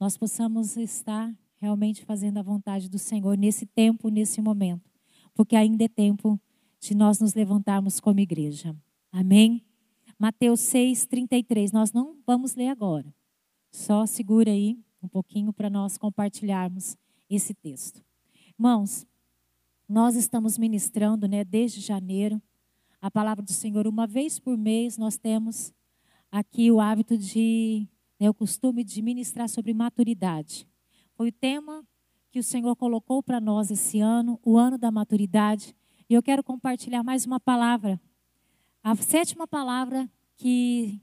nós possamos estar realmente fazendo a vontade do Senhor nesse tempo, nesse momento, porque ainda é tempo de nós nos levantarmos como igreja. Amém? Mateus 6, 33. Nós não vamos ler agora. Só segura aí um pouquinho para nós compartilharmos esse texto. Irmãos, nós estamos ministrando, né, desde janeiro, a palavra do Senhor uma vez por mês. Nós temos aqui o hábito de, né, o costume de ministrar sobre maturidade. Foi o tema que o Senhor colocou para nós esse ano, o ano da maturidade. E eu quero compartilhar mais uma palavra. A sétima palavra que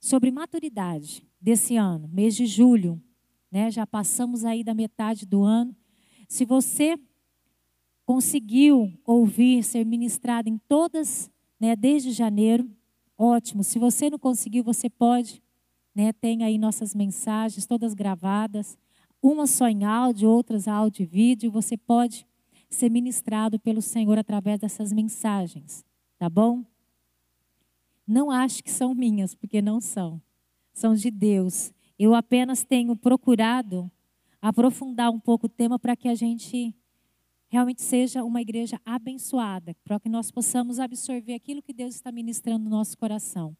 sobre maturidade desse ano, mês de julho, né? Já passamos aí da metade do ano. Se você conseguiu ouvir ser ministrado em todas, né, desde janeiro, ótimo. Se você não conseguiu, você pode, né, tem aí nossas mensagens todas gravadas, umas só em áudio, outras áudio e vídeo, você pode ser ministrado pelo Senhor através dessas mensagens, tá bom? Não acho que são minhas, porque não são. São de Deus. Eu apenas tenho procurado aprofundar um pouco o tema para que a gente realmente seja uma igreja abençoada, para que nós possamos absorver aquilo que Deus está ministrando no nosso coração.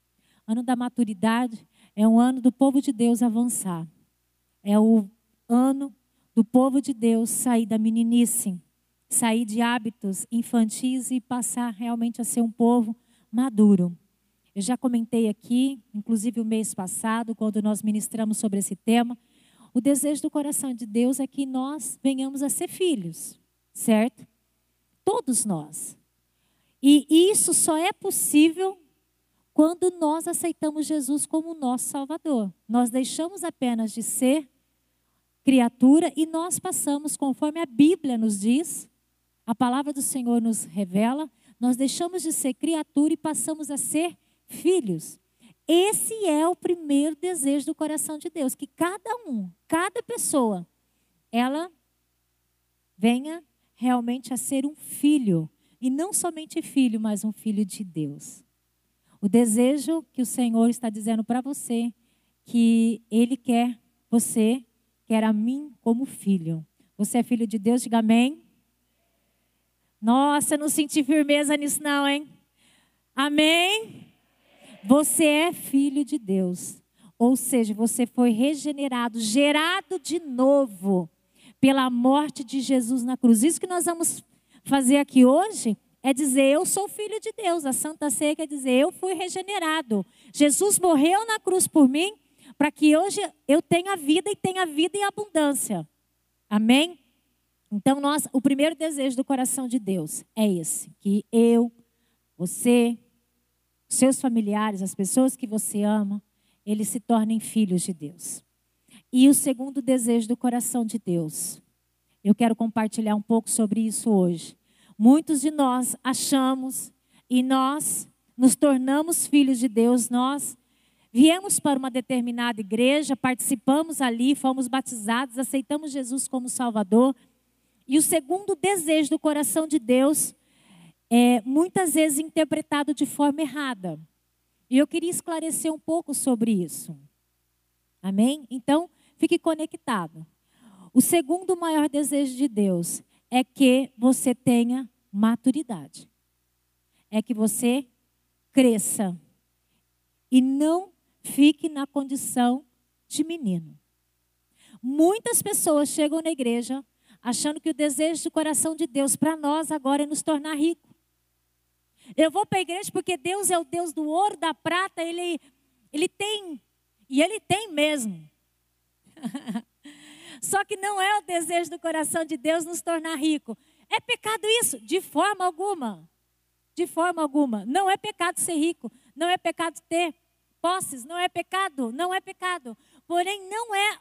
Ano da maturidade é um ano do povo de Deus avançar. É o ano do povo de Deus sair da meninice sair de hábitos infantis e passar realmente a ser um povo maduro. Eu já comentei aqui, inclusive o mês passado, quando nós ministramos sobre esse tema, o desejo do coração de Deus é que nós venhamos a ser filhos, certo? Todos nós. E isso só é possível quando nós aceitamos Jesus como nosso Salvador. Nós deixamos apenas de ser criatura e nós passamos, conforme a Bíblia nos diz, a palavra do Senhor nos revela, nós deixamos de ser criatura e passamos a ser filhos. Esse é o primeiro desejo do coração de Deus, que cada um, cada pessoa, ela venha realmente a ser um filho, e não somente filho, mas um filho de Deus. O desejo que o Senhor está dizendo para você, que Ele quer você, quer a mim como filho. Você é filho de Deus, diga amém. Nossa, eu não senti firmeza nisso, não, hein? Amém? Você é filho de Deus. Ou seja, você foi regenerado, gerado de novo pela morte de Jesus na cruz. Isso que nós vamos fazer aqui hoje é dizer: Eu sou filho de Deus. A Santa Ceia quer dizer: Eu fui regenerado. Jesus morreu na cruz por mim para que hoje eu tenha vida e tenha vida em abundância. Amém? Então, nós, o primeiro desejo do coração de Deus é esse: que eu, você, seus familiares, as pessoas que você ama, eles se tornem filhos de Deus. E o segundo desejo do coração de Deus, eu quero compartilhar um pouco sobre isso hoje. Muitos de nós achamos e nós nos tornamos filhos de Deus, nós viemos para uma determinada igreja, participamos ali, fomos batizados, aceitamos Jesus como Salvador e o segundo desejo do coração de Deus é muitas vezes interpretado de forma errada. E eu queria esclarecer um pouco sobre isso. Amém? Então, fique conectado. O segundo maior desejo de Deus é que você tenha maturidade. É que você cresça e não fique na condição de menino. Muitas pessoas chegam na igreja achando que o desejo do coração de Deus para nós agora é nos tornar rico. Eu vou para a igreja porque Deus é o Deus do ouro, da prata, ele, ele tem, e ele tem mesmo. Só que não é o desejo do coração de Deus nos tornar rico. É pecado isso? De forma alguma. De forma alguma. Não é pecado ser rico. Não é pecado ter posses. Não é pecado. Não é pecado. Porém, não é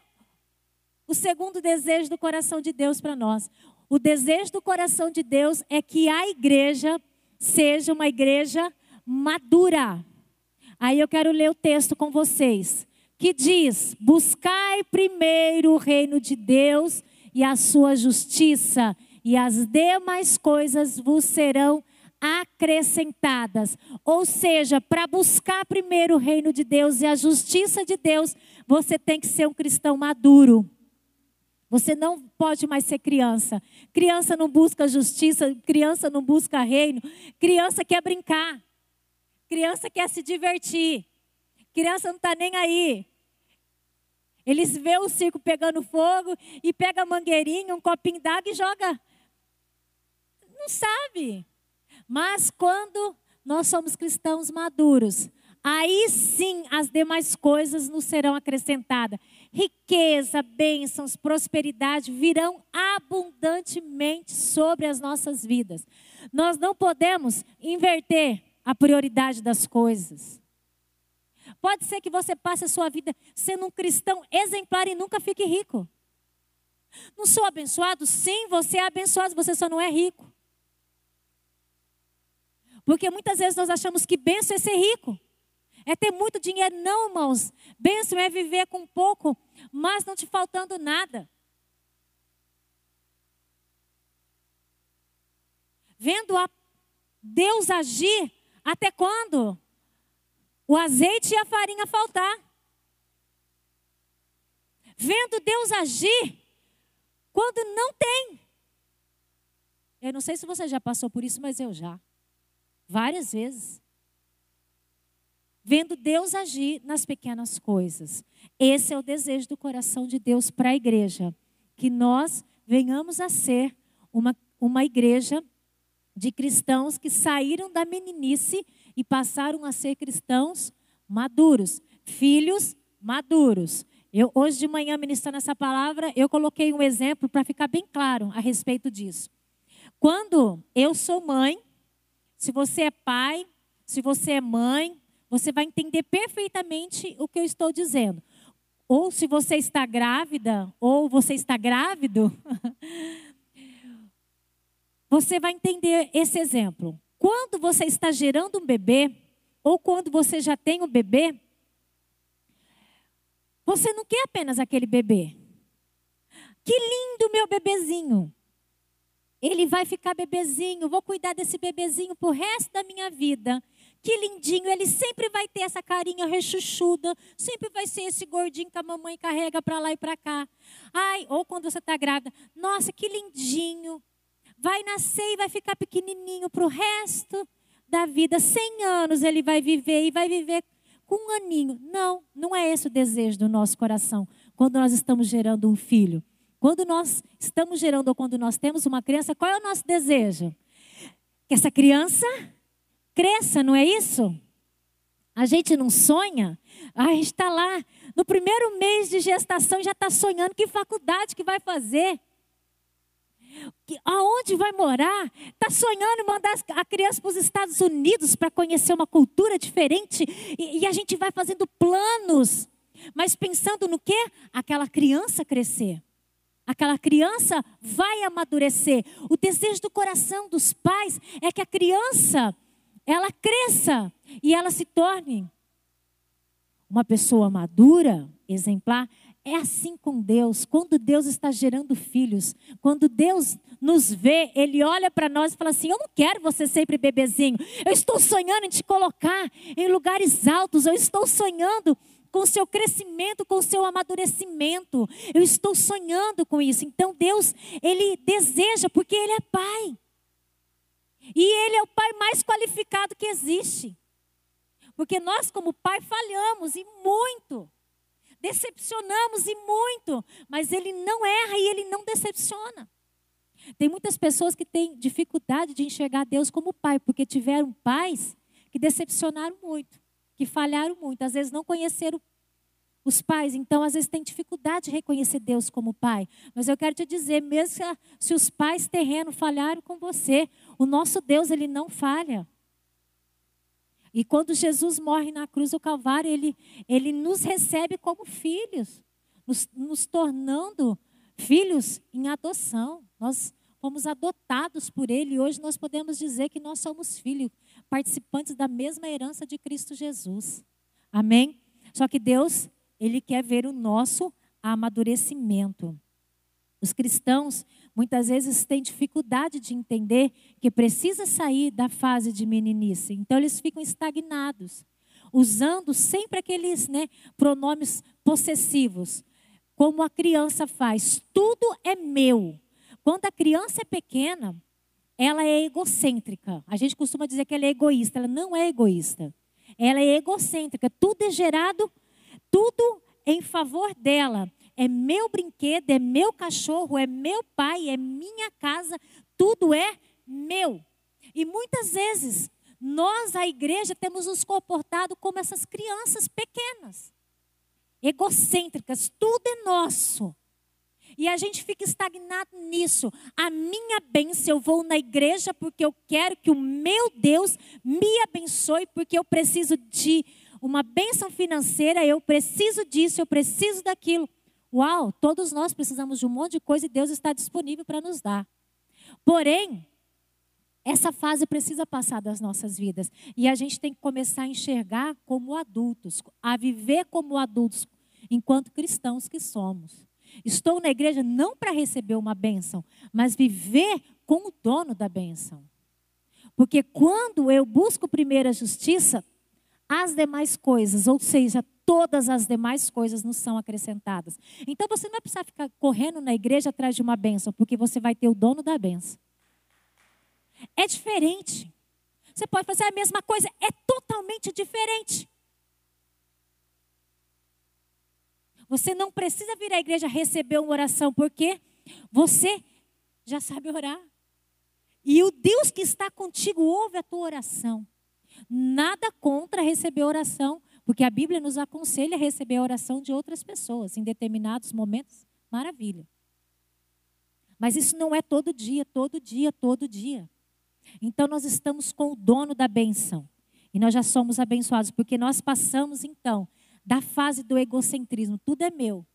o segundo desejo do coração de Deus para nós. O desejo do coração de Deus é que a igreja seja uma igreja madura. Aí eu quero ler o texto com vocês, que diz: Buscai primeiro o reino de Deus e a sua justiça, e as demais coisas vos serão acrescentadas. Ou seja, para buscar primeiro o reino de Deus e a justiça de Deus, você tem que ser um cristão maduro. Você não pode mais ser criança. Criança não busca justiça, criança não busca reino, criança quer brincar. Criança quer se divertir. Criança não está nem aí. Eles vê o circo pegando fogo e pega a mangueirinha, um copinho d'água e joga. Não sabe. Mas quando nós somos cristãos maduros, aí sim as demais coisas nos serão acrescentadas. Riqueza, bênçãos, prosperidade virão abundantemente sobre as nossas vidas. Nós não podemos inverter a prioridade das coisas. Pode ser que você passe a sua vida sendo um cristão exemplar e nunca fique rico. Não sou abençoado? Sim, você é abençoado, você só não é rico. Porque muitas vezes nós achamos que bênção é ser rico. É ter muito dinheiro. Não, irmãos. Bênção é viver com pouco, mas não te faltando nada. Vendo a Deus agir até quando? O azeite e a farinha faltar. Vendo Deus agir quando não tem. Eu não sei se você já passou por isso, mas eu já. Várias vezes. Vendo Deus agir nas pequenas coisas. Esse é o desejo do coração de Deus para a igreja. Que nós venhamos a ser uma, uma igreja de cristãos que saíram da meninice e passaram a ser cristãos maduros, filhos maduros. Eu, hoje de manhã, ministrando essa palavra, eu coloquei um exemplo para ficar bem claro a respeito disso. Quando eu sou mãe, se você é pai, se você é mãe, você vai entender perfeitamente o que eu estou dizendo. Ou se você está grávida, ou você está grávido, você vai entender esse exemplo. Quando você está gerando um bebê, ou quando você já tem um bebê, você não quer apenas aquele bebê. Que lindo meu bebezinho. Ele vai ficar bebezinho, vou cuidar desse bebezinho pro resto da minha vida. Que lindinho, ele sempre vai ter essa carinha rechuchuda, sempre vai ser esse gordinho que a mamãe carrega para lá e para cá. Ai, ou quando você está grávida, nossa, que lindinho. Vai nascer e vai ficar pequenininho pro resto da vida. Cem anos ele vai viver e vai viver com um aninho. Não, não é esse o desejo do nosso coração quando nós estamos gerando um filho. Quando nós estamos gerando ou quando nós temos uma criança, qual é o nosso desejo? Que essa criança cresça, não é isso? A gente não sonha? a gente está lá no primeiro mês de gestação já está sonhando que faculdade que vai fazer. Aonde vai morar? Está sonhando em mandar a criança para os Estados Unidos para conhecer uma cultura diferente. E, e a gente vai fazendo planos. Mas pensando no que? Aquela criança crescer. Aquela criança vai amadurecer. O desejo do coração dos pais é que a criança ela cresça e ela se torne uma pessoa madura, exemplar. É assim com Deus. Quando Deus está gerando filhos, quando Deus nos vê, Ele olha para nós e fala assim: Eu não quero você sempre bebezinho. Eu estou sonhando em te colocar em lugares altos. Eu estou sonhando com o seu crescimento, com o seu amadurecimento. Eu estou sonhando com isso. Então Deus, Ele deseja, porque Ele é Pai. E Ele é o Pai mais qualificado que existe. Porque nós, como Pai, falhamos e muito. Decepcionamos e muito. Mas Ele não erra e Ele não decepciona. Tem muitas pessoas que têm dificuldade de enxergar Deus como Pai, porque tiveram pais que decepcionaram muito que falharam muito, às vezes não conheceram os pais, então às vezes tem dificuldade de reconhecer Deus como pai. Mas eu quero te dizer, mesmo se os pais terrenos falharam com você, o nosso Deus ele não falha. E quando Jesus morre na cruz do Calvário, ele, ele nos recebe como filhos, nos, nos tornando filhos em adoção. Nós fomos adotados por Ele e hoje nós podemos dizer que nós somos filhos participantes da mesma herança de Cristo Jesus. Amém? Só que Deus, Ele quer ver o nosso amadurecimento. Os cristãos muitas vezes têm dificuldade de entender que precisa sair da fase de meninice. Então eles ficam estagnados, usando sempre aqueles né, pronomes possessivos, como a criança faz. Tudo é meu. Quando a criança é pequena, ela é egocêntrica. A gente costuma dizer que ela é egoísta. Ela não é egoísta. Ela é egocêntrica. Tudo é gerado, tudo em favor dela. É meu brinquedo, é meu cachorro, é meu pai, é minha casa, tudo é meu. E muitas vezes nós, a igreja, temos nos comportado como essas crianças pequenas, egocêntricas, tudo é nosso. E a gente fica estagnado nisso. A minha bênção, eu vou na igreja porque eu quero que o meu Deus me abençoe, porque eu preciso de uma bênção financeira, eu preciso disso, eu preciso daquilo. Uau, todos nós precisamos de um monte de coisa e Deus está disponível para nos dar. Porém, essa fase precisa passar das nossas vidas. E a gente tem que começar a enxergar como adultos, a viver como adultos, enquanto cristãos que somos. Estou na igreja não para receber uma bênção, mas viver com o dono da bênção. Porque quando eu busco primeiro a justiça, as demais coisas, ou seja, todas as demais coisas nos são acrescentadas. Então você não vai precisar ficar correndo na igreja atrás de uma bênção, porque você vai ter o dono da bênção. É diferente. Você pode fazer a mesma coisa, é totalmente diferente. Você não precisa vir à igreja receber uma oração, porque você já sabe orar. E o Deus que está contigo ouve a tua oração. Nada contra receber oração, porque a Bíblia nos aconselha a receber a oração de outras pessoas em determinados momentos. Maravilha. Mas isso não é todo dia, todo dia, todo dia. Então nós estamos com o dono da benção. E nós já somos abençoados, porque nós passamos então da fase do egocentrismo, tudo é meu.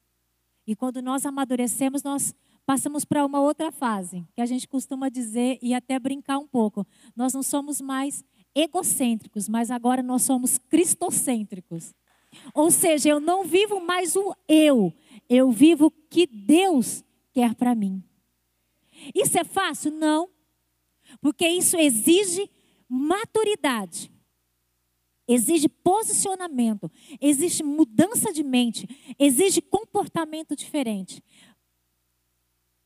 E quando nós amadurecemos, nós passamos para uma outra fase, que a gente costuma dizer e até brincar um pouco. Nós não somos mais egocêntricos, mas agora nós somos cristocêntricos. Ou seja, eu não vivo mais o eu, eu vivo o que Deus quer para mim. Isso é fácil? Não. Porque isso exige maturidade exige posicionamento, exige mudança de mente, exige comportamento diferente.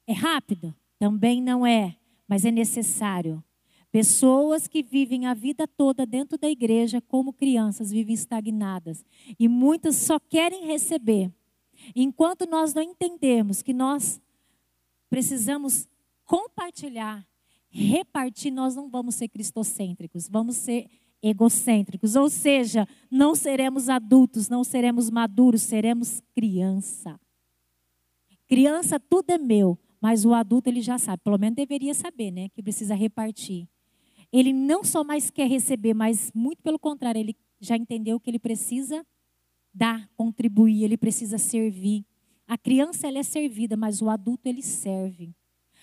É rápido? Também não é, mas é necessário. Pessoas que vivem a vida toda dentro da igreja como crianças vivem estagnadas e muitas só querem receber. Enquanto nós não entendermos que nós precisamos compartilhar, repartir, nós não vamos ser cristocêntricos, vamos ser egocêntricos, ou seja, não seremos adultos, não seremos maduros, seremos criança. Criança tudo é meu, mas o adulto ele já sabe, pelo menos deveria saber, né, que precisa repartir. Ele não só mais quer receber, mas muito pelo contrário, ele já entendeu que ele precisa dar, contribuir, ele precisa servir. A criança ela é servida, mas o adulto ele serve.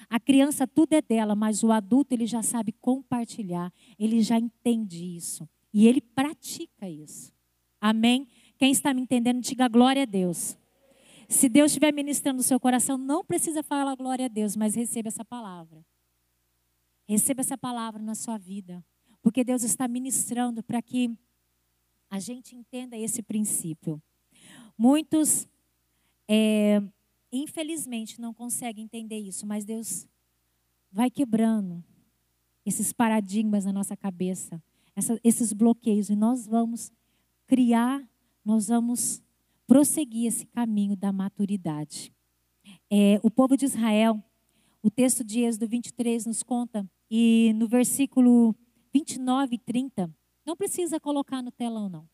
A criança tudo é dela, mas o adulto ele já sabe compartilhar, ele já entende isso e ele pratica isso. Amém? Quem está me entendendo, diga glória a Deus. Se Deus estiver ministrando no seu coração, não precisa falar glória a Deus, mas receba essa palavra. Receba essa palavra na sua vida, porque Deus está ministrando para que a gente entenda esse princípio. Muitos é, infelizmente, não consegue entender isso, mas Deus vai quebrando esses paradigmas na nossa cabeça, essa, esses bloqueios, e nós vamos criar, nós vamos prosseguir esse caminho da maturidade. É, o povo de Israel, o texto de Êxodo 23 nos conta, e no versículo 29 e 30, não precisa colocar no telão, não.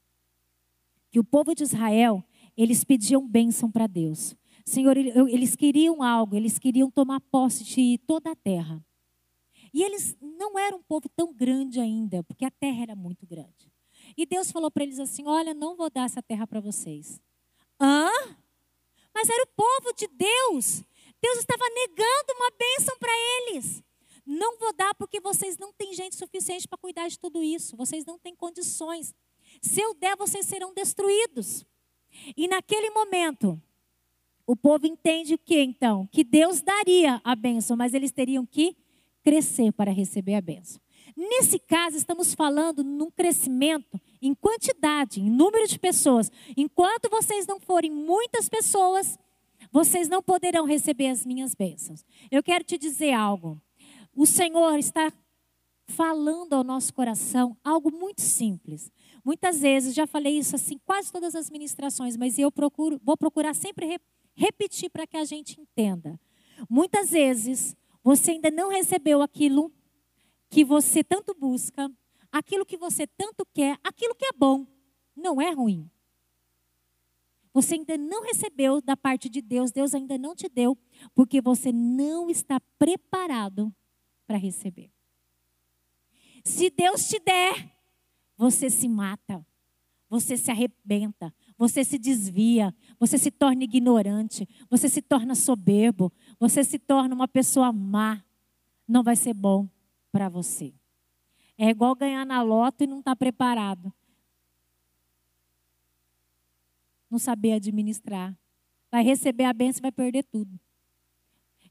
Que o povo de Israel, eles pediam bênção para Deus. Senhor, eles queriam algo, eles queriam tomar posse de toda a terra. E eles não eram um povo tão grande ainda, porque a terra era muito grande. E Deus falou para eles assim: Olha, não vou dar essa terra para vocês. Hã? Mas era o povo de Deus. Deus estava negando uma bênção para eles. Não vou dar porque vocês não têm gente suficiente para cuidar de tudo isso. Vocês não têm condições. Se eu der, vocês serão destruídos. E naquele momento, o povo entende o que então? Que Deus daria a bênção, mas eles teriam que crescer para receber a bênção. Nesse caso, estamos falando num crescimento em quantidade, em número de pessoas. Enquanto vocês não forem muitas pessoas, vocês não poderão receber as minhas bênçãos. Eu quero te dizer algo. O Senhor está falando ao nosso coração algo muito simples. Muitas vezes, já falei isso assim, quase todas as ministrações, mas eu procuro, vou procurar sempre re, repetir para que a gente entenda. Muitas vezes, você ainda não recebeu aquilo que você tanto busca, aquilo que você tanto quer, aquilo que é bom, não é ruim. Você ainda não recebeu da parte de Deus, Deus ainda não te deu, porque você não está preparado para receber. Se Deus te der, você se mata, você se arrebenta, você se desvia, você se torna ignorante, você se torna soberbo, você se torna uma pessoa má. Não vai ser bom para você. É igual ganhar na loto e não estar tá preparado. Não saber administrar. Vai receber a bênção e vai perder tudo.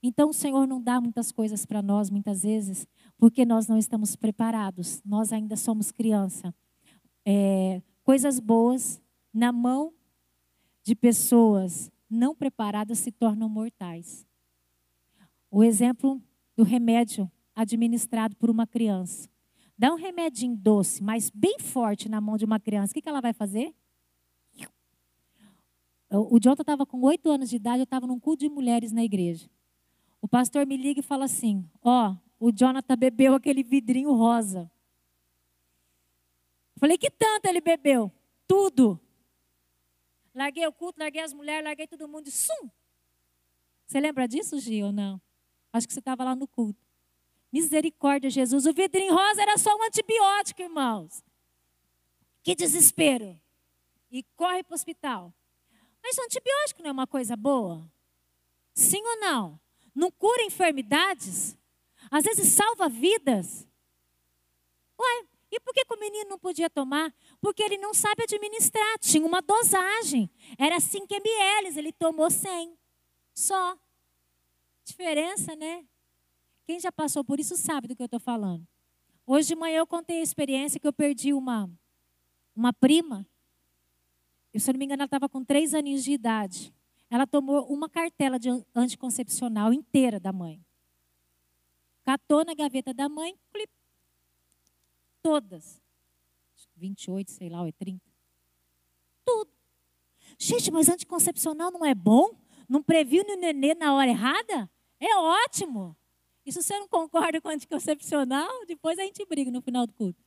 Então o Senhor não dá muitas coisas para nós, muitas vezes, porque nós não estamos preparados. Nós ainda somos criança. É, coisas boas na mão de pessoas não preparadas se tornam mortais. O exemplo do remédio administrado por uma criança. Dá um remedinho doce, mas bem forte na mão de uma criança. O que, ela vai fazer? O Jonathan estava com oito anos de idade, eu estava num culto de mulheres na igreja. O pastor me liga e fala assim: Ó, oh, o Jonathan bebeu aquele vidrinho rosa. Falei: Que tanto ele bebeu? Tudo. Larguei o culto, larguei as mulheres, larguei todo mundo sum. Você lembra disso, Gil, ou não? Acho que você estava lá no culto. Misericórdia, Jesus. O vidrinho rosa era só um antibiótico, irmãos. Que desespero. E corre para o hospital. Mas o antibiótico não é uma coisa boa? Sim ou não? Não cura enfermidades? Às vezes salva vidas? Ué, e por que, que o menino não podia tomar? Porque ele não sabe administrar. Tinha uma dosagem. Era 5 ml, ele tomou 100. Só. Diferença, né? Quem já passou por isso sabe do que eu estou falando. Hoje de manhã eu contei a experiência que eu perdi uma, uma prima. Eu, se eu não me engano, ela estava com três aninhos de idade. Ela tomou uma cartela de anticoncepcional inteira da mãe. Catou na gaveta da mãe, clip, todas. 28, sei lá, ou é 30. Tudo. Gente, mas anticoncepcional não é bom? Não previne o nenê na hora errada? É ótimo. E se você não concorda com anticoncepcional, depois a gente briga no final do culto.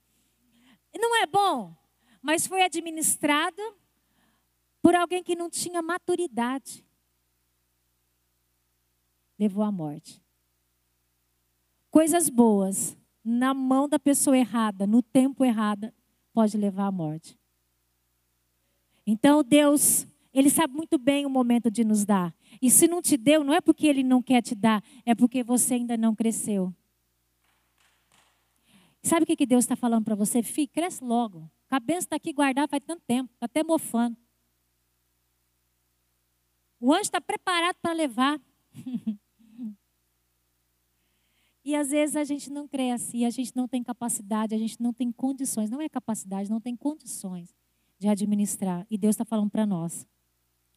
Não é bom, mas foi administrado por alguém que não tinha maturidade. Levou à morte. Coisas boas na mão da pessoa errada, no tempo errado, pode levar à morte. Então Deus, Ele sabe muito bem o momento de nos dar. E se não te deu, não é porque ele não quer te dar, é porque você ainda não cresceu. Sabe o que Deus está falando para você? Filho, cresce logo. A cabeça está aqui guardada faz tanto tempo, está até mofando. O anjo está preparado para levar. e às vezes a gente não cresce, e a gente não tem capacidade, a gente não tem condições. Não é capacidade, não tem condições de administrar. E Deus está falando para nós.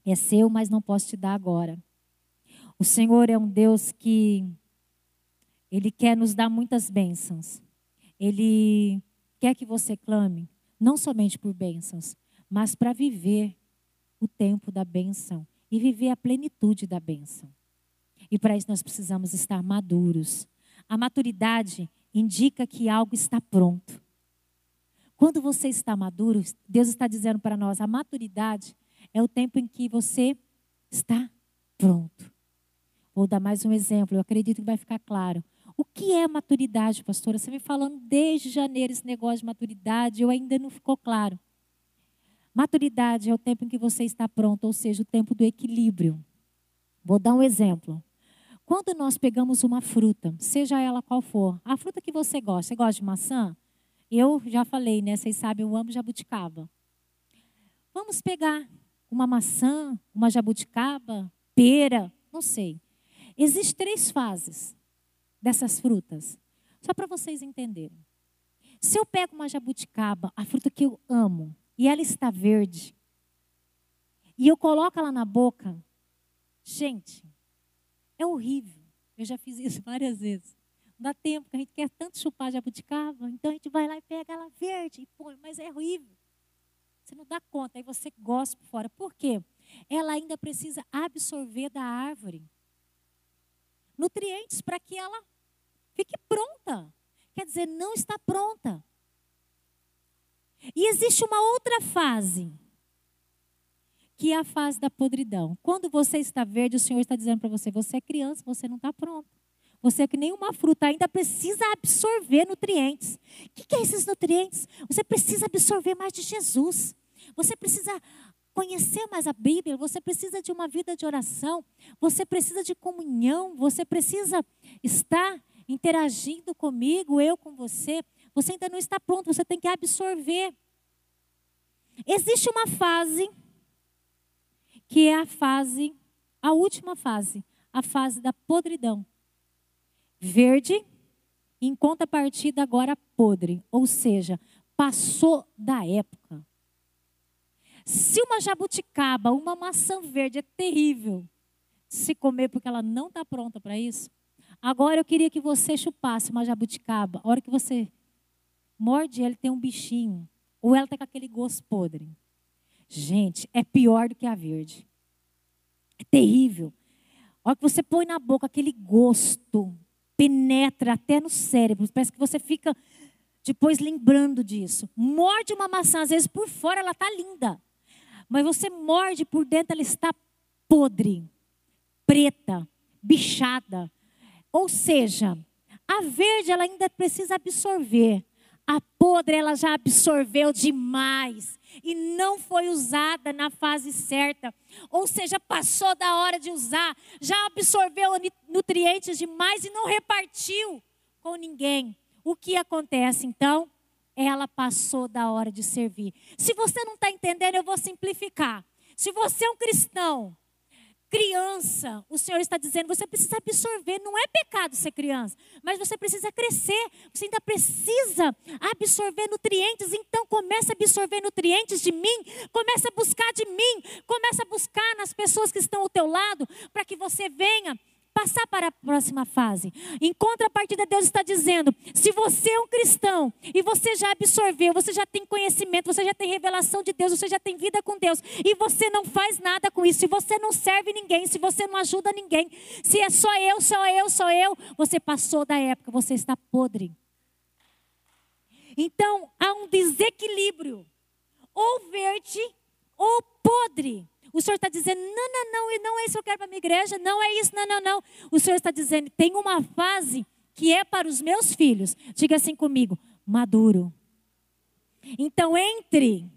É seu, mas não posso te dar agora. O Senhor é um Deus que ele quer nos dar muitas bênçãos. Ele quer que você clame, não somente por bênçãos, mas para viver o tempo da bênção e viver a plenitude da bênção. E para isso nós precisamos estar maduros. A maturidade indica que algo está pronto. Quando você está maduro, Deus está dizendo para nós, a maturidade é o tempo em que você está pronto. Vou dar mais um exemplo, eu acredito que vai ficar claro. O que é maturidade, pastora? Você vem falando desde janeiro esse negócio de maturidade, eu ainda não ficou claro. Maturidade é o tempo em que você está pronto, ou seja, o tempo do equilíbrio. Vou dar um exemplo. Quando nós pegamos uma fruta, seja ela qual for, a fruta que você gosta, você gosta de maçã? Eu já falei, né? Vocês sabem, eu amo jabuticaba. Vamos pegar uma maçã, uma jabuticaba, pera, não sei. Existem três fases dessas frutas, só para vocês entenderem. Se eu pego uma jabuticaba, a fruta que eu amo, e ela está verde, e eu coloco ela na boca, gente, é horrível. Eu já fiz isso várias vezes. Não dá tempo, que a gente quer tanto chupar jabuticaba, então a gente vai lá e pega ela verde e põe, mas é horrível. Você não dá conta, aí você gosta por fora. Por quê? Ela ainda precisa absorver da árvore nutrientes para que ela fique pronta. Quer dizer, não está pronta. E existe uma outra fase, que é a fase da podridão. Quando você está verde, o Senhor está dizendo para você: você é criança, você não está pronto. Você é que nenhuma fruta ainda precisa absorver nutrientes. O que, que é esses nutrientes? Você precisa absorver mais de Jesus. Você precisa conhecer mais a Bíblia, você precisa de uma vida de oração, você precisa de comunhão, você precisa estar interagindo comigo, eu com você. Você ainda não está pronto, você tem que absorver. Existe uma fase que é a fase, a última fase, a fase da podridão. Verde, em contrapartida agora podre, ou seja, passou da época. Se uma jabuticaba, uma maçã verde é terrível se comer porque ela não está pronta para isso, agora eu queria que você chupasse uma jabuticaba. A hora que você morde, ele tem um bichinho. Ou ela está com aquele gosto podre. Gente, é pior do que a verde. É terrível. A hora que você põe na boca aquele gosto, penetra até no cérebro. Parece que você fica depois lembrando disso. Morde uma maçã, às vezes por fora ela está linda. Mas você morde por dentro, ela está podre, preta, bichada. Ou seja, a verde ela ainda precisa absorver. A podre ela já absorveu demais e não foi usada na fase certa. Ou seja, passou da hora de usar, já absorveu nutrientes demais e não repartiu com ninguém. O que acontece então? Ela passou da hora de servir. Se você não está entendendo, eu vou simplificar. Se você é um cristão criança, o Senhor está dizendo, você precisa absorver. Não é pecado ser criança, mas você precisa crescer. Você ainda precisa absorver nutrientes. Então comece a absorver nutrientes de mim. Comece a buscar de mim. Comece a buscar nas pessoas que estão ao teu lado, para que você venha passar para a próxima fase. Em contrapartida, Deus está dizendo: se você é um cristão e você já absorveu, você já tem conhecimento, você já tem revelação de Deus, você já tem vida com Deus, e você não faz nada com isso, se você não serve ninguém, se você não ajuda ninguém, se é só eu, só eu, só eu, você passou da época, você está podre. Então, há um desequilíbrio, ou verde ou podre. O Senhor está dizendo: não, não, não, e não é isso que eu quero para a minha igreja, não é isso, não, não, não. O Senhor está dizendo: tem uma fase que é para os meus filhos. Diga assim comigo: maduro. Então, entre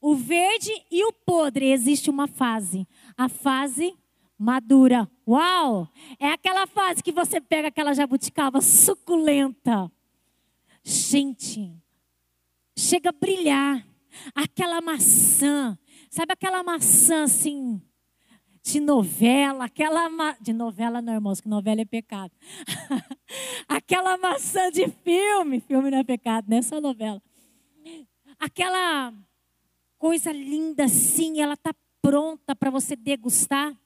o verde e o podre existe uma fase. A fase madura. Uau! É aquela fase que você pega aquela jabuticaba suculenta. Gente, chega a brilhar. Aquela maçã Sabe aquela maçã assim, de novela, aquela ma... de novela não, irmãos, que novela é pecado. aquela maçã de filme, filme não é pecado, não é só novela. Aquela coisa linda assim, ela está pronta para você degustar.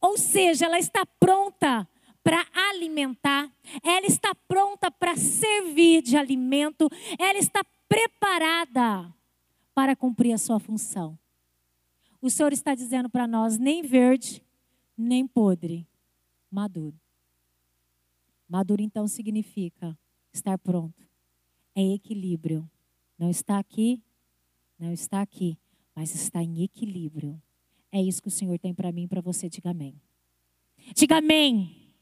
Ou seja, ela está pronta para alimentar, ela está pronta para servir de alimento, ela está preparada para cumprir a sua função. O Senhor está dizendo para nós: nem verde, nem podre, maduro. Maduro então significa estar pronto. É equilíbrio. Não está aqui, não está aqui, mas está em equilíbrio. É isso que o Senhor tem para mim e para você. Diga amém. Diga amém.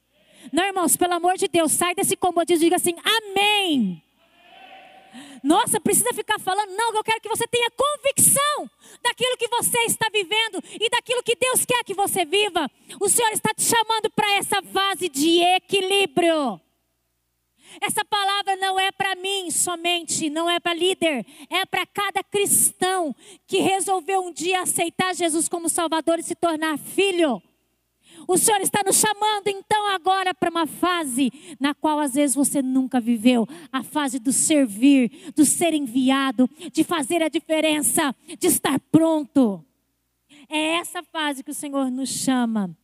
Não, irmãos, pelo amor de Deus, sai desse comodismo e diga assim: Amém. Nossa, precisa ficar falando. Não, eu quero que você tenha convicção daquilo que você está vivendo e daquilo que Deus quer que você viva. O Senhor está te chamando para essa fase de equilíbrio. Essa palavra não é para mim somente, não é para líder, é para cada cristão que resolveu um dia aceitar Jesus como Salvador e se tornar filho. O Senhor está nos chamando então agora para uma fase na qual às vezes você nunca viveu a fase do servir, do ser enviado, de fazer a diferença, de estar pronto. É essa fase que o Senhor nos chama.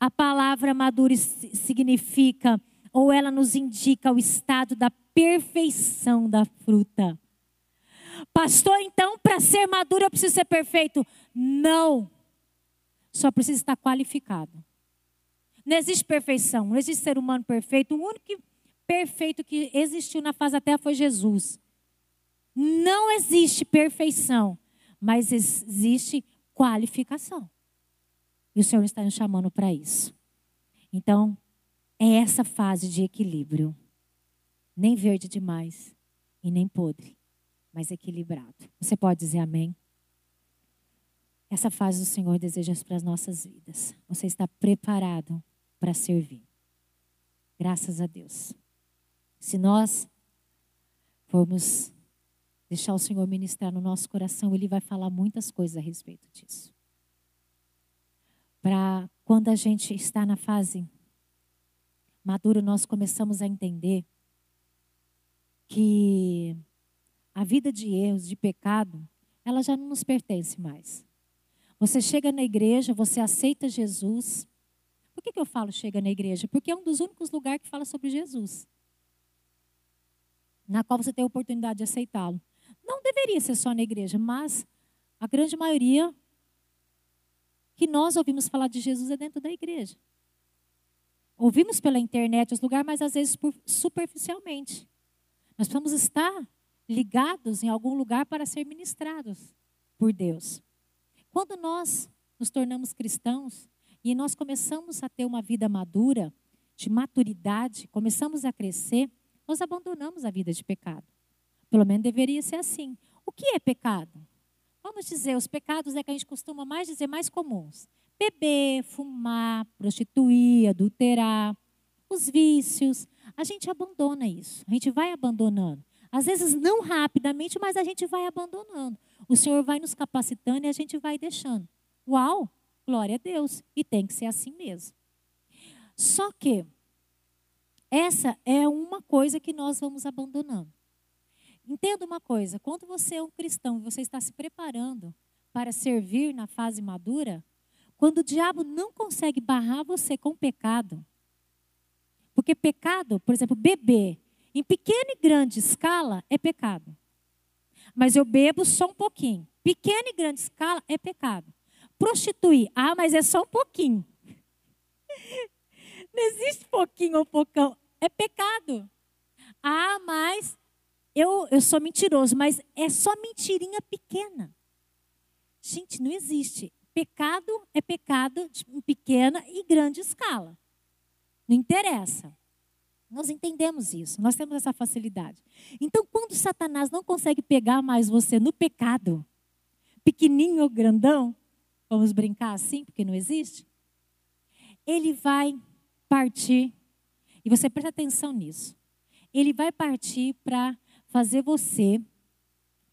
A palavra madura significa, ou ela nos indica o estado da perfeição da fruta. Pastor, então, para ser maduro eu preciso ser perfeito? Não. Só precisa estar qualificado. Não existe perfeição, não existe ser humano perfeito. O único perfeito que existiu na face da terra foi Jesus. Não existe perfeição, mas existe qualificação. E o Senhor está nos chamando para isso. Então, é essa fase de equilíbrio. Nem verde demais e nem podre, mas equilibrado. Você pode dizer amém? Essa fase o Senhor deseja para as nossas vidas. Você está preparado para servir. Graças a Deus. Se nós formos deixar o Senhor ministrar no nosso coração, Ele vai falar muitas coisas a respeito disso. Para quando a gente está na fase madura, nós começamos a entender que a vida de erros, de pecado, ela já não nos pertence mais. Você chega na igreja, você aceita Jesus. Por que, que eu falo chega na igreja? Porque é um dos únicos lugares que fala sobre Jesus. Na qual você tem a oportunidade de aceitá-lo. Não deveria ser só na igreja, mas a grande maioria que nós ouvimos falar de Jesus é dentro da igreja. Ouvimos pela internet os lugares, mas às vezes superficialmente. Nós precisamos estar ligados em algum lugar para ser ministrados por Deus. Quando nós nos tornamos cristãos e nós começamos a ter uma vida madura, de maturidade, começamos a crescer, nós abandonamos a vida de pecado. Pelo menos deveria ser assim. O que é pecado? Vamos dizer, os pecados é que a gente costuma mais dizer mais comuns: beber, fumar, prostituir, adulterar, os vícios. A gente abandona isso. A gente vai abandonando. Às vezes não rapidamente, mas a gente vai abandonando. O Senhor vai nos capacitando e a gente vai deixando. Uau! Glória a Deus. E tem que ser assim mesmo. Só que essa é uma coisa que nós vamos abandonando. Entenda uma coisa: quando você é um cristão e você está se preparando para servir na fase madura, quando o diabo não consegue barrar você com pecado, porque pecado, por exemplo, beber em pequena e grande escala é pecado. Mas eu bebo só um pouquinho. Pequena e grande escala é pecado. Prostituir, ah, mas é só um pouquinho. Não existe pouquinho ou poucão, é pecado. Ah, mas eu, eu sou mentiroso, mas é só mentirinha pequena. Gente, não existe. Pecado é pecado em pequena e grande escala. Não interessa. Nós entendemos isso, nós temos essa facilidade. Então, quando Satanás não consegue pegar mais você no pecado, pequenininho ou grandão, vamos brincar assim, porque não existe, ele vai partir, e você presta atenção nisso, ele vai partir para fazer você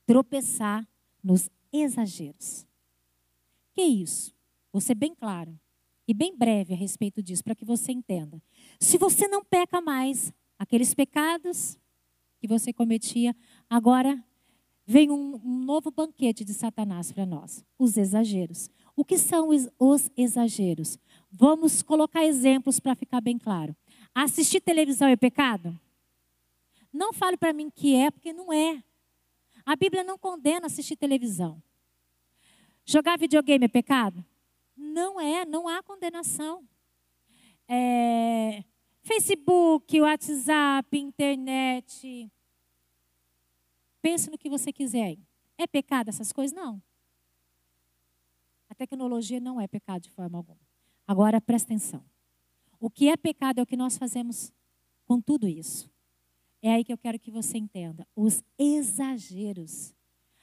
tropeçar nos exageros. Que isso? Vou ser bem claro e bem breve a respeito disso, para que você entenda. Se você não peca mais, aqueles pecados que você cometia, agora vem um, um novo banquete de Satanás para nós: os exageros. O que são os, os exageros? Vamos colocar exemplos para ficar bem claro. Assistir televisão é pecado? Não fale para mim que é, porque não é. A Bíblia não condena assistir televisão. Jogar videogame é pecado? Não é, não há condenação. É, Facebook, WhatsApp, internet. Pense no que você quiser. É pecado essas coisas? Não. A tecnologia não é pecado de forma alguma. Agora presta atenção. O que é pecado é o que nós fazemos com tudo isso. É aí que eu quero que você entenda. Os exageros.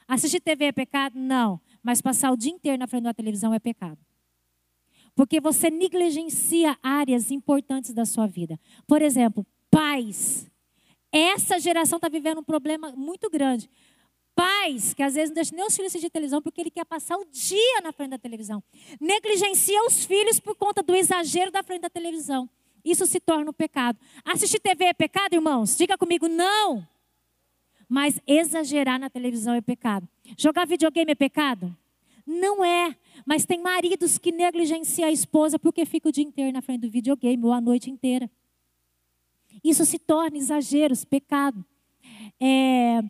Assistir TV é pecado? Não. Mas passar o dia inteiro na frente da televisão é pecado. Porque você negligencia áreas importantes da sua vida. Por exemplo, pais. Essa geração está vivendo um problema muito grande. Pais que às vezes não deixam nem os filhos assistir televisão porque ele quer passar o dia na frente da televisão. Negligencia os filhos por conta do exagero da frente da televisão. Isso se torna um pecado. Assistir TV é pecado, irmãos? Diga comigo, não. Mas exagerar na televisão é pecado. Jogar videogame é pecado? Não é. Mas tem maridos que negligenciam a esposa porque fica o dia inteiro na frente do videogame ou a noite inteira. Isso se torna exageros, pecado. É,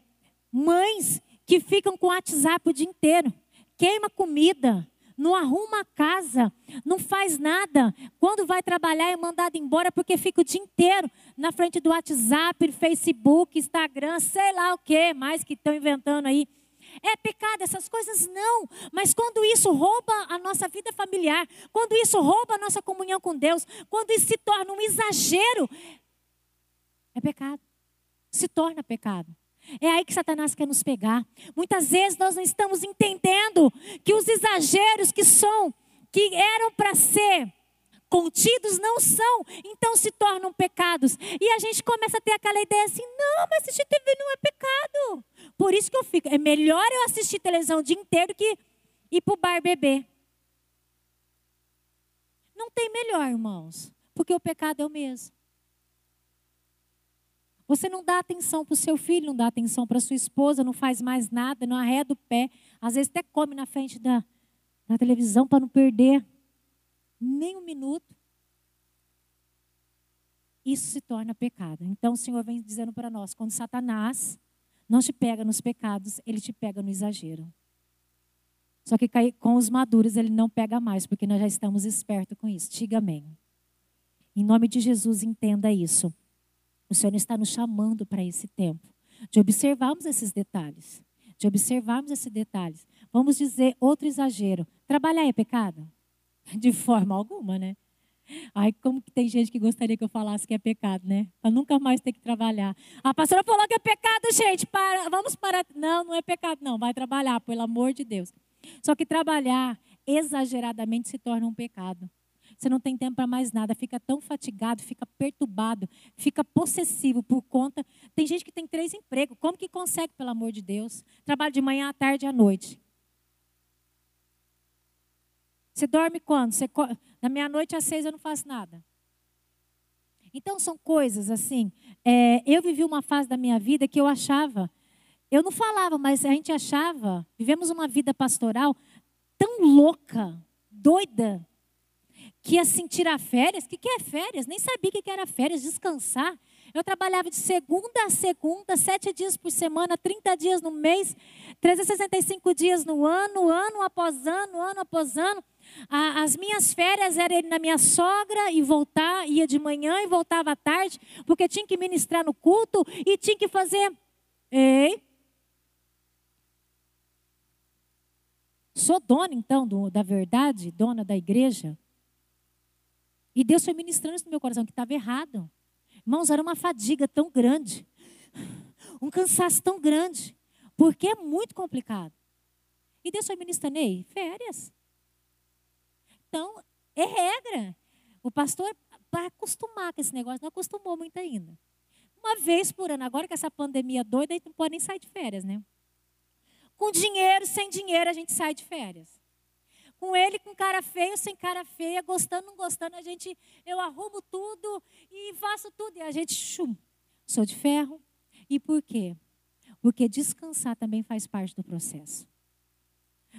mães que ficam com o WhatsApp o dia inteiro, queima comida, não arruma a casa, não faz nada. Quando vai trabalhar é mandado embora porque fica o dia inteiro na frente do WhatsApp, Facebook, Instagram, sei lá o que mais que estão inventando aí. É pecado essas coisas? Não. Mas quando isso rouba a nossa vida familiar, quando isso rouba a nossa comunhão com Deus, quando isso se torna um exagero, é pecado. Se torna pecado. É aí que Satanás quer nos pegar. Muitas vezes nós não estamos entendendo que os exageros que são, que eram para ser contidos, não são, então se tornam pecados. E a gente começa a ter aquela ideia assim: não, mas assistir TV não é pecado. Por isso que eu fico, é melhor eu assistir televisão o dia inteiro que ir para o bar beber. Não tem melhor, irmãos, porque o pecado é o mesmo. Você não dá atenção para o seu filho, não dá atenção para sua esposa, não faz mais nada, não arreda o pé. Às vezes até come na frente da, da televisão para não perder nem um minuto. Isso se torna pecado. Então o Senhor vem dizendo para nós: quando Satanás não te pega nos pecados, ele te pega no exagero. Só que com os maduros ele não pega mais, porque nós já estamos espertos com isso. Diga amém. Em nome de Jesus, entenda isso. O Senhor está nos chamando para esse tempo, de observarmos esses detalhes, de observarmos esses detalhes. Vamos dizer outro exagero. Trabalhar é pecado? De forma alguma, né? Ai, como que tem gente que gostaria que eu falasse que é pecado, né? Para nunca mais ter que trabalhar. A pastora falou que é pecado, gente. Para, vamos parar. Não, não é pecado, não. Vai trabalhar, pelo amor de Deus. Só que trabalhar exageradamente se torna um pecado. Você não tem tempo para mais nada, fica tão fatigado, fica perturbado, fica possessivo por conta. Tem gente que tem três empregos. Como que consegue, pelo amor de Deus? Trabalho de manhã, à tarde e à noite. Você dorme quando? Você, na meia-noite às seis eu não faço nada. Então são coisas assim. É, eu vivi uma fase da minha vida que eu achava, eu não falava, mas a gente achava, vivemos uma vida pastoral tão louca, doida, que assim, tirar férias, o que, que é férias? Nem sabia o que, que era férias, descansar. Eu trabalhava de segunda a segunda, sete dias por semana, 30 dias no mês, 365 dias no ano, ano após ano, ano após ano. As minhas férias eram ir na minha sogra e voltar, ia de manhã e voltava à tarde, porque tinha que ministrar no culto e tinha que fazer. Ei! Sou dona, então, do, da verdade, dona da igreja. E Deus foi ministrando isso no meu coração, que estava errado. Irmãos, era uma fadiga tão grande, um cansaço tão grande, porque é muito complicado. E Deus foi ministrando, ei, férias. Então, é regra. O pastor, para acostumar com esse negócio, não acostumou muito ainda. Uma vez por ano, agora que essa pandemia doida, aí não pode nem sair de férias, né? Com dinheiro, sem dinheiro, a gente sai de férias com ele com cara feio, sem cara feia, gostando, não gostando, a gente, eu arrumo tudo e faço tudo. E a gente, chum, sou de ferro. E por quê? Porque descansar também faz parte do processo.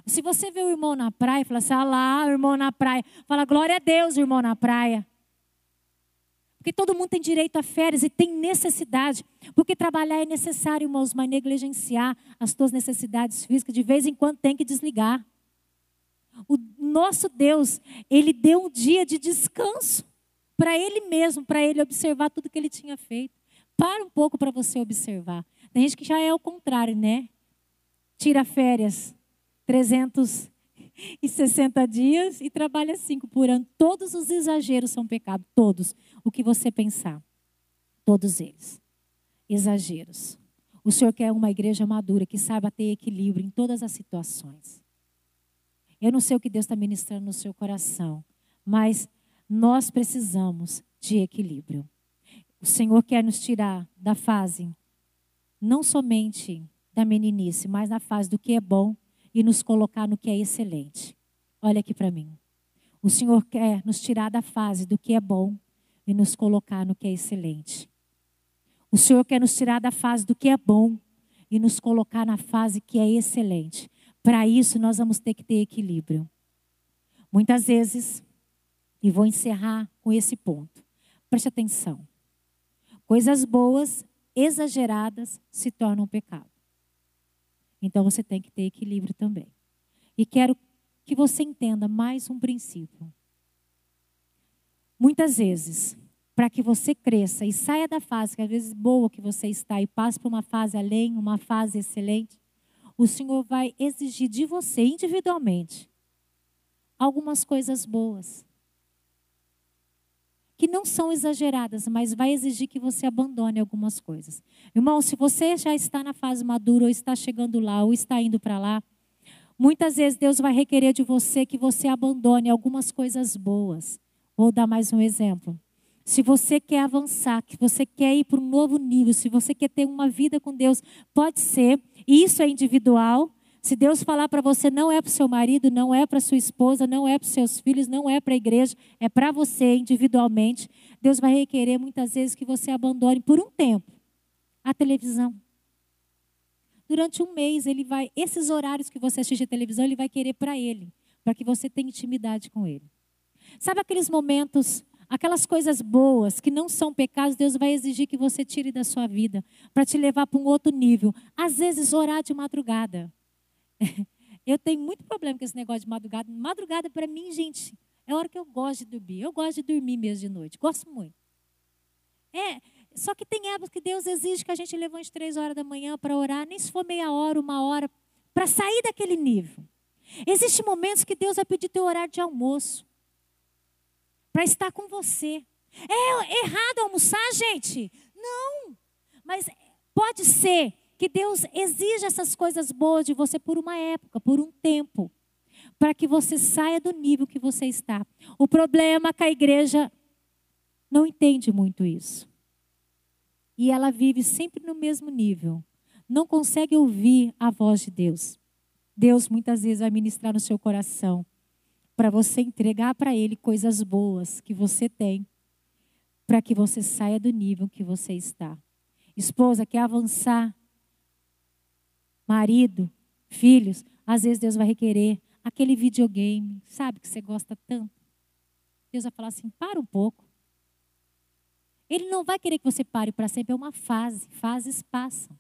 Se você vê o irmão na praia fala assim, ah lá, o irmão na praia, fala, glória a Deus, irmão na praia. Porque todo mundo tem direito a férias e tem necessidade. Porque trabalhar é necessário, irmãos, mas negligenciar as tuas necessidades físicas, de vez em quando tem que desligar. O nosso Deus, ele deu um dia de descanso para ele mesmo, para ele observar tudo que ele tinha feito. Para um pouco para você observar. Tem gente que já é o contrário, né? Tira férias 360 dias e trabalha cinco por ano. Todos os exageros são pecado, todos. O que você pensar, todos eles. Exageros. O Senhor quer uma igreja madura que saiba ter equilíbrio em todas as situações. Eu não sei o que Deus está ministrando no seu coração, mas nós precisamos de equilíbrio. O Senhor quer nos tirar da fase não somente da meninice, mas na fase do que é bom e nos colocar no que é excelente. Olha aqui para mim. O Senhor quer nos tirar da fase do que é bom e nos colocar no que é excelente. O Senhor quer nos tirar da fase do que é bom e nos colocar na fase que é excelente. Para isso, nós vamos ter que ter equilíbrio. Muitas vezes, e vou encerrar com esse ponto, preste atenção: coisas boas, exageradas, se tornam pecado. Então você tem que ter equilíbrio também. E quero que você entenda mais um princípio. Muitas vezes, para que você cresça e saia da fase que às vezes boa que você está e passe para uma fase além, uma fase excelente, o Senhor vai exigir de você individualmente algumas coisas boas. Que não são exageradas, mas vai exigir que você abandone algumas coisas. Irmão, se você já está na fase madura, ou está chegando lá, ou está indo para lá, muitas vezes Deus vai requerer de você que você abandone algumas coisas boas. Vou dar mais um exemplo. Se você quer avançar, que você quer ir para um novo nível, se você quer ter uma vida com Deus, pode ser, isso é individual. Se Deus falar para você, não é para o seu marido, não é para sua esposa, não é para os seus filhos, não é para a igreja, é para você individualmente. Deus vai requerer muitas vezes que você abandone por um tempo a televisão. Durante um mês, ele vai, esses horários que você assiste a televisão, ele vai querer para ele, para que você tenha intimidade com ele. Sabe aqueles momentos aquelas coisas boas que não são pecados, Deus vai exigir que você tire da sua vida para te levar para um outro nível. Às vezes, orar de madrugada. Eu tenho muito problema com esse negócio de madrugada. Madrugada, para mim, gente, é a hora que eu gosto de dormir. Eu gosto de dormir mesmo de noite. Gosto muito. É, só que tem épocas que Deus exige que a gente levante três horas da manhã para orar, nem se for meia hora, uma hora, para sair daquele nível. Existem momentos que Deus vai pedir teu horário de almoço para estar com você. É errado almoçar, gente? Não. Mas pode ser que Deus exija essas coisas boas de você por uma época, por um tempo, para que você saia do nível que você está. O problema é que a igreja não entende muito isso. E ela vive sempre no mesmo nível. Não consegue ouvir a voz de Deus. Deus muitas vezes vai ministrar no seu coração para você entregar para Ele coisas boas que você tem, para que você saia do nível que você está. Esposa, quer avançar? Marido, filhos, às vezes Deus vai requerer aquele videogame, sabe, que você gosta tanto. Deus vai falar assim: para um pouco. Ele não vai querer que você pare para sempre, é uma fase, fases passam.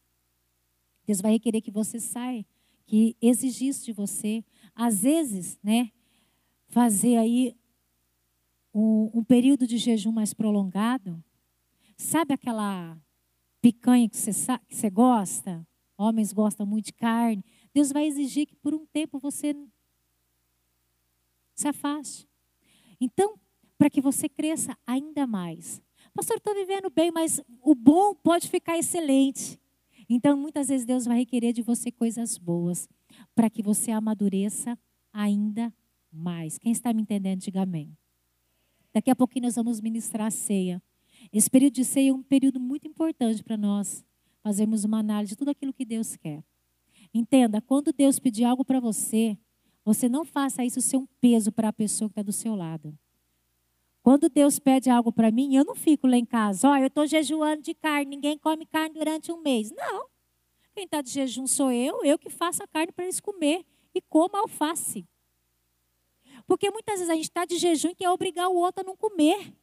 Deus vai requerer que você saia, que exigisse de você. Às vezes, né, fazer aí um, um período de jejum mais prolongado. Sabe aquela picanha que você, que você gosta? Homens gostam muito de carne. Deus vai exigir que por um tempo você se afaste. Então, para que você cresça ainda mais. Pastor, estou vivendo bem, mas o bom pode ficar excelente. Então, muitas vezes Deus vai requerer de você coisas boas, para que você amadureça ainda mais. Quem está me entendendo, diga amém. Daqui a pouquinho nós vamos ministrar a ceia. Esse período de ceia é um período muito importante para nós fazermos uma análise de tudo aquilo que Deus quer. Entenda, quando Deus pedir algo para você, você não faça isso ser um peso para a pessoa que está do seu lado. Quando Deus pede algo para mim, eu não fico lá em casa, ó, oh, eu estou jejuando de carne, ninguém come carne durante um mês. Não. Quem está de jejum sou eu, eu que faço a carne para eles comer e como alface. Porque muitas vezes a gente está de jejum e quer obrigar o outro a não comer.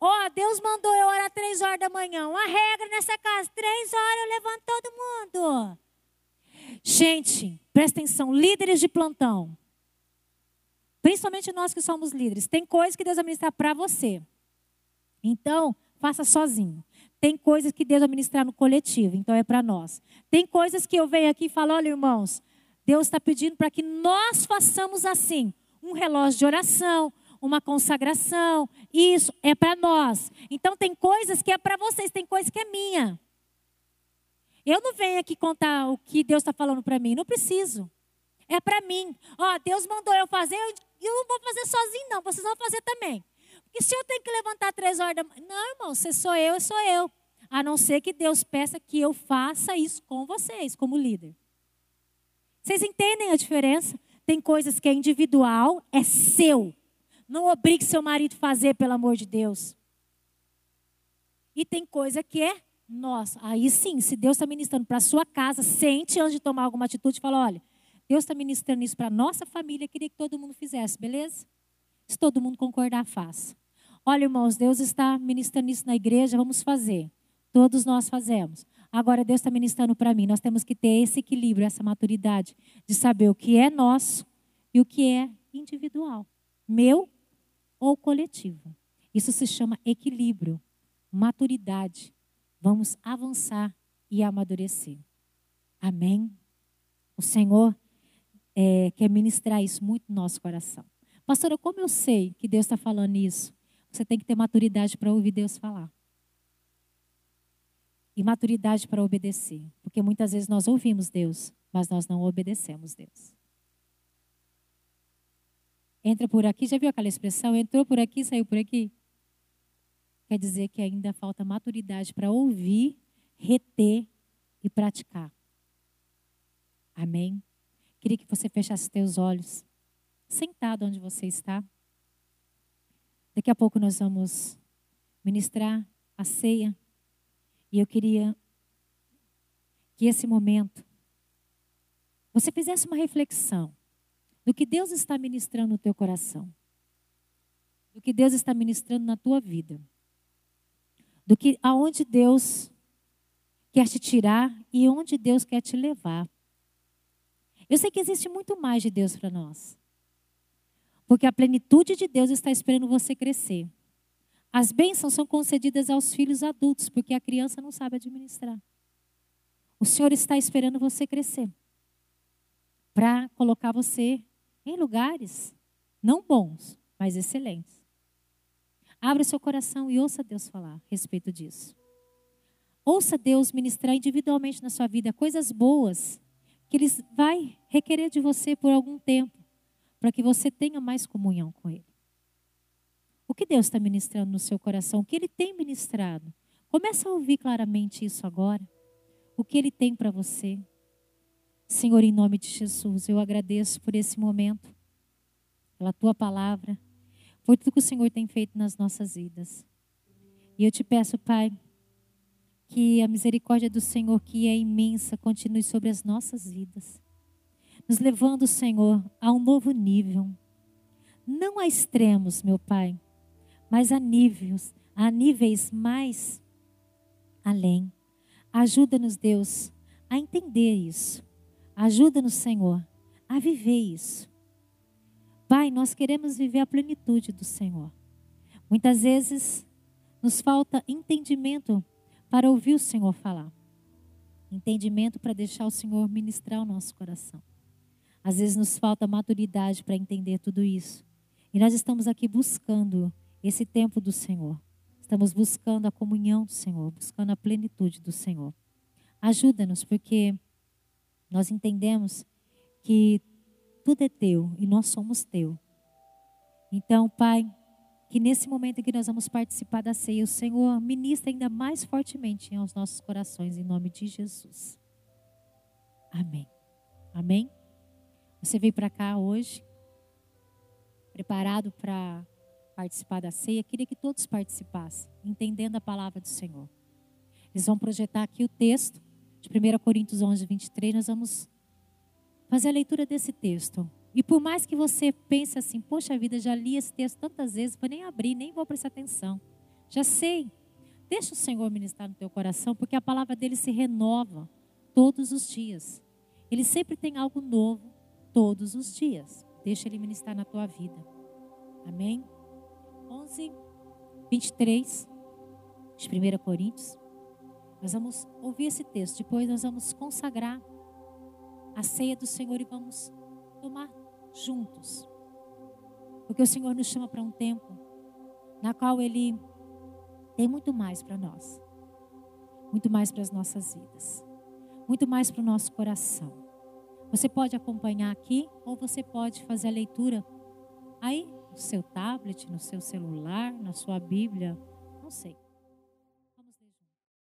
Ó, oh, Deus mandou eu orar três horas da manhã. Uma regra nessa casa, três horas eu levanto todo mundo. Gente, presta atenção, líderes de plantão. Principalmente nós que somos líderes. Tem coisas que Deus vai ministrar para você. Então, faça sozinho. Tem coisas que Deus vai ministrar no coletivo, então é para nós. Tem coisas que eu venho aqui e falo, olha, irmãos, Deus está pedindo para que nós façamos assim: um relógio de oração, uma consagração. Isso é para nós. Então tem coisas que é para vocês, tem coisas que é minha. Eu não venho aqui contar o que Deus está falando para mim, não preciso. É para mim. Ó, Deus mandou eu fazer, eu não vou fazer sozinho, não. Vocês vão fazer também. Porque se eu tenho que levantar três horas da manhã. Não, irmão, você sou eu sou eu. A não ser que Deus peça que eu faça isso com vocês, como líder. Vocês entendem a diferença? Tem coisas que é individual, é seu. Não obrigue seu marido a fazer, pelo amor de Deus. E tem coisa que é nossa. Aí sim, se Deus está ministrando para a sua casa, sente antes de tomar alguma atitude e fala: olha, Deus está ministrando isso para a nossa família, queria que todo mundo fizesse, beleza? Se todo mundo concordar, faça. Olha, irmãos, Deus está ministrando isso na igreja, vamos fazer. Todos nós fazemos. Agora, Deus está ministrando para mim. Nós temos que ter esse equilíbrio, essa maturidade de saber o que é nosso e o que é individual, meu ou coletivo. Isso se chama equilíbrio, maturidade. Vamos avançar e amadurecer. Amém? O Senhor é, quer ministrar isso muito no nosso coração. Pastora, como eu sei que Deus está falando isso? Você tem que ter maturidade para ouvir Deus falar. E maturidade para obedecer. Porque muitas vezes nós ouvimos Deus, mas nós não obedecemos Deus. Entra por aqui, já viu aquela expressão? Entrou por aqui, saiu por aqui? Quer dizer que ainda falta maturidade para ouvir, reter e praticar. Amém? Queria que você fechasse seus olhos, sentado onde você está. Daqui a pouco nós vamos ministrar a ceia. E eu queria que esse momento você fizesse uma reflexão do que Deus está ministrando no teu coração, do que Deus está ministrando na tua vida, do que aonde Deus quer te tirar e onde Deus quer te levar. Eu sei que existe muito mais de Deus para nós. Porque a plenitude de Deus está esperando você crescer. As bênçãos são concedidas aos filhos adultos, porque a criança não sabe administrar. O Senhor está esperando você crescer para colocar você em lugares não bons, mas excelentes. Abra seu coração e ouça Deus falar a respeito disso. Ouça Deus ministrar individualmente na sua vida coisas boas que Ele vai requerer de você por algum tempo, para que você tenha mais comunhão com Ele. O que Deus está ministrando no seu coração? O que Ele tem ministrado? Começa a ouvir claramente isso agora. O que Ele tem para você. Senhor, em nome de Jesus, eu agradeço por esse momento, pela Tua palavra, por tudo que o Senhor tem feito nas nossas vidas. E eu te peço, Pai, que a misericórdia do Senhor, que é imensa, continue sobre as nossas vidas, nos levando, Senhor, a um novo nível. Não a extremos, meu Pai, mas a níveis, a níveis mais além. Ajuda-nos, Deus, a entender isso. Ajuda-nos, Senhor, a viver isso. Pai, nós queremos viver a plenitude do Senhor. Muitas vezes nos falta entendimento para ouvir o Senhor falar. Entendimento para deixar o Senhor ministrar o nosso coração. Às vezes nos falta maturidade para entender tudo isso. E nós estamos aqui buscando esse tempo do Senhor. Estamos buscando a comunhão do Senhor, buscando a plenitude do Senhor. Ajuda-nos, porque nós entendemos que tudo é teu e nós somos teu. Então, Pai, que nesse momento em que nós vamos participar da ceia, o Senhor ministra ainda mais fortemente aos nossos corações, em nome de Jesus. Amém. Amém? Você veio para cá hoje, preparado para participar da ceia, queria que todos participassem, entendendo a palavra do Senhor. Eles vão projetar aqui o texto de 1 Coríntios 11, 23. Nós vamos fazer a leitura desse texto. E por mais que você pense assim, poxa vida, já li esse texto tantas vezes, vou nem abrir, nem vou prestar atenção. Já sei. Deixa o Senhor ministrar no teu coração, porque a palavra dele se renova todos os dias. Ele sempre tem algo novo todos os dias. Deixa ele ministrar na tua vida. Amém? 11, 23 de 1 Coríntios. Nós vamos ouvir esse texto. Depois nós vamos consagrar a ceia do Senhor e vamos tomar juntos. Porque o Senhor nos chama para um tempo na qual Ele tem muito mais para nós, muito mais para as nossas vidas, muito mais para o nosso coração. Você pode acompanhar aqui ou você pode fazer a leitura aí no seu tablet, no seu celular, na sua Bíblia, não sei.